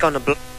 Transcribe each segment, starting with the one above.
Gonna blow.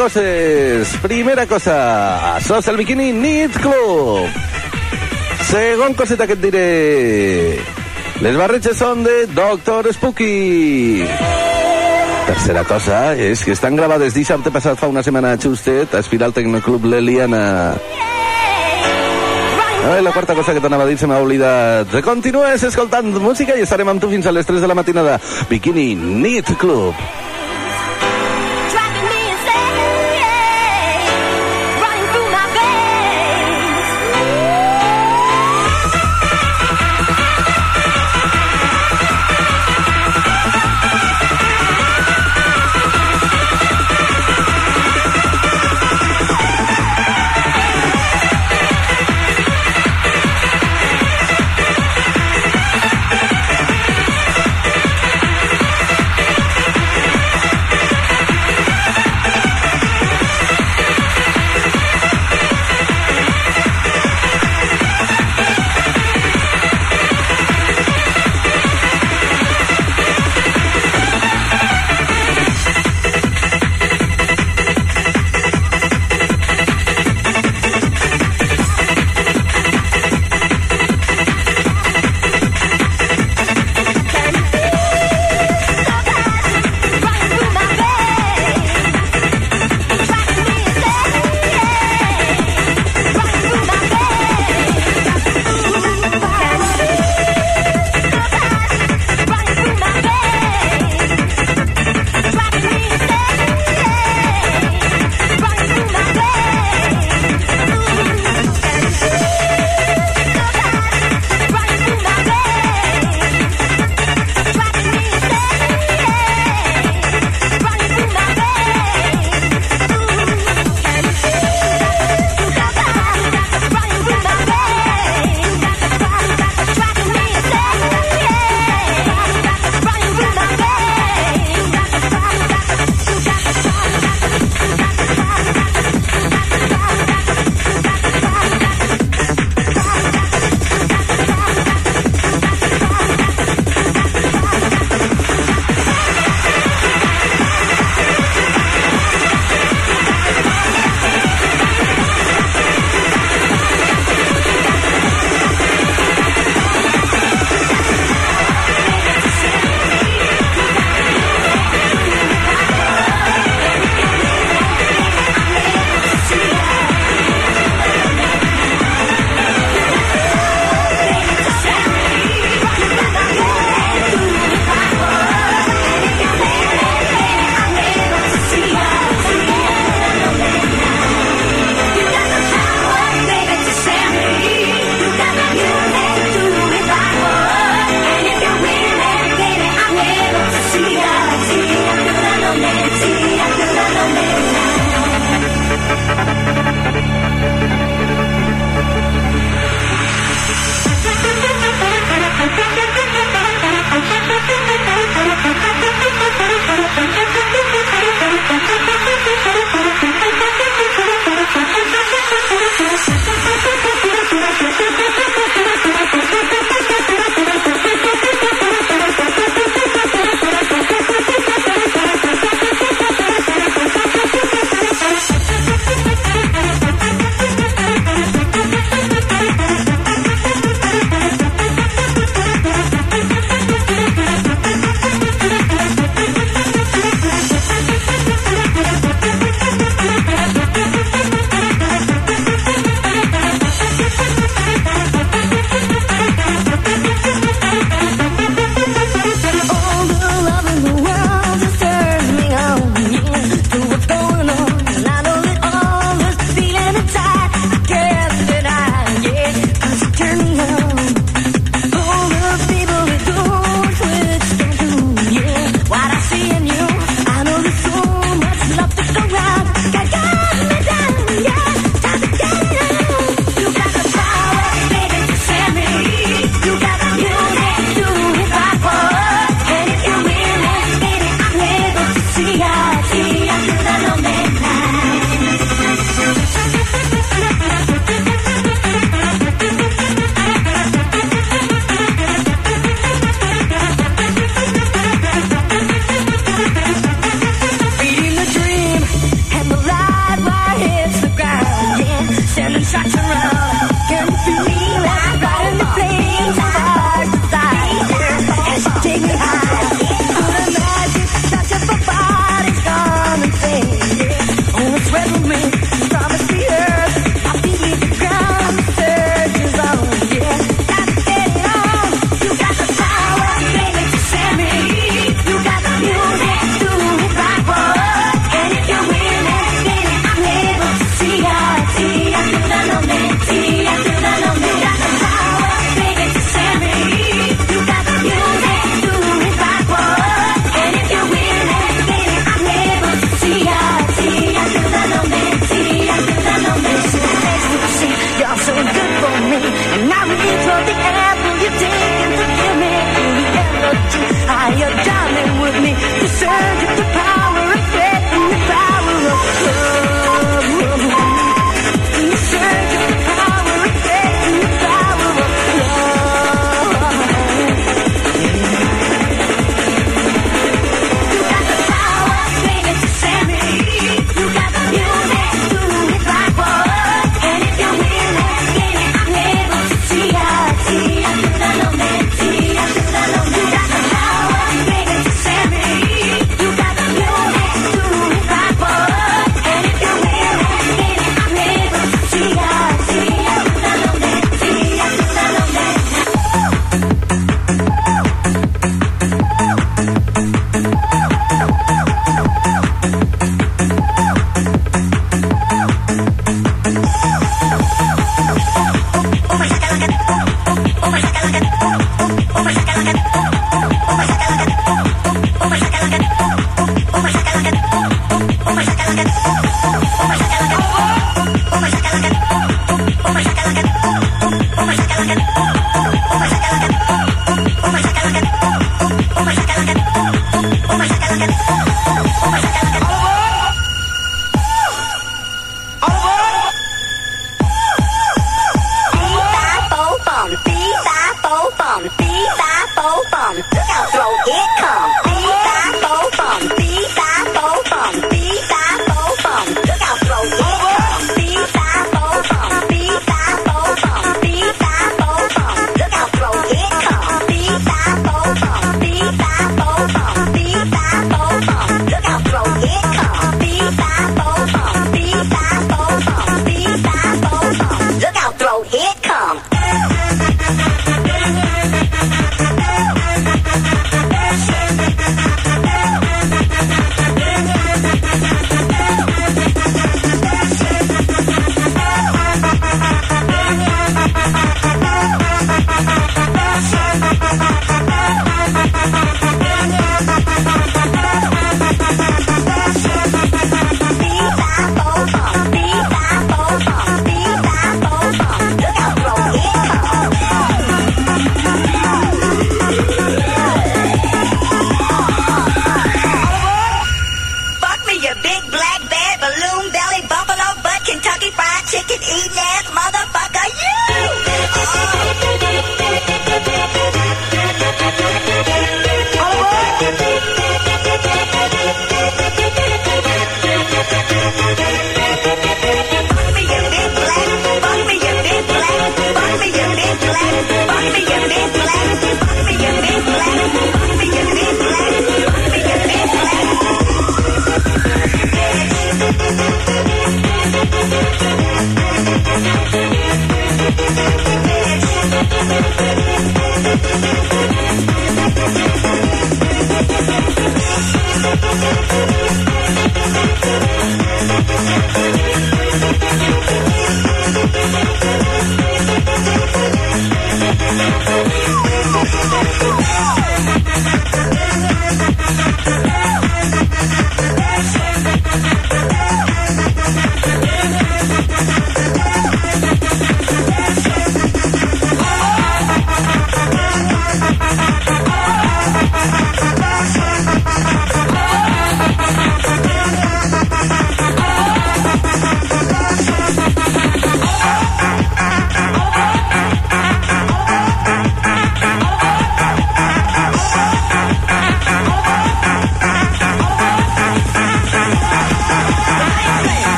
Coses. Primera cosa, és el Bikini Knit Club. Segon coseta que et diré. Les barretges són de Doctor Spooky. Tercera cosa és que estan gravades dissabte passat fa una setmana justet a Espiral Tecnoclub L'Eliana. Ai, la quarta cosa que t'anava a dir se m'ha oblidat. Continues escoltant música i estarem amb tu fins a les 3 de la matinada. Bikini Knit Club.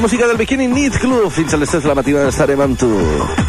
Música del Bikini Nit Club, fins a les 3 de la matina estarem amb.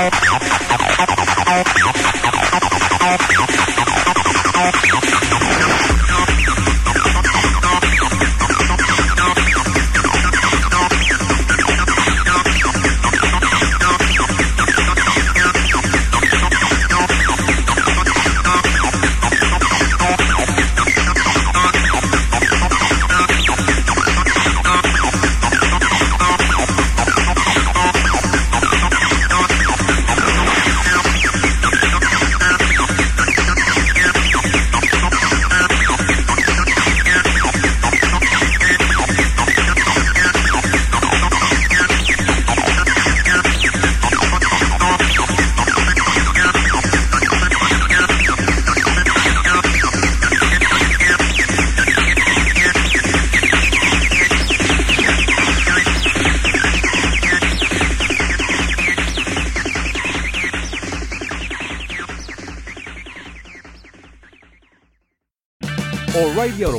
O'Reilly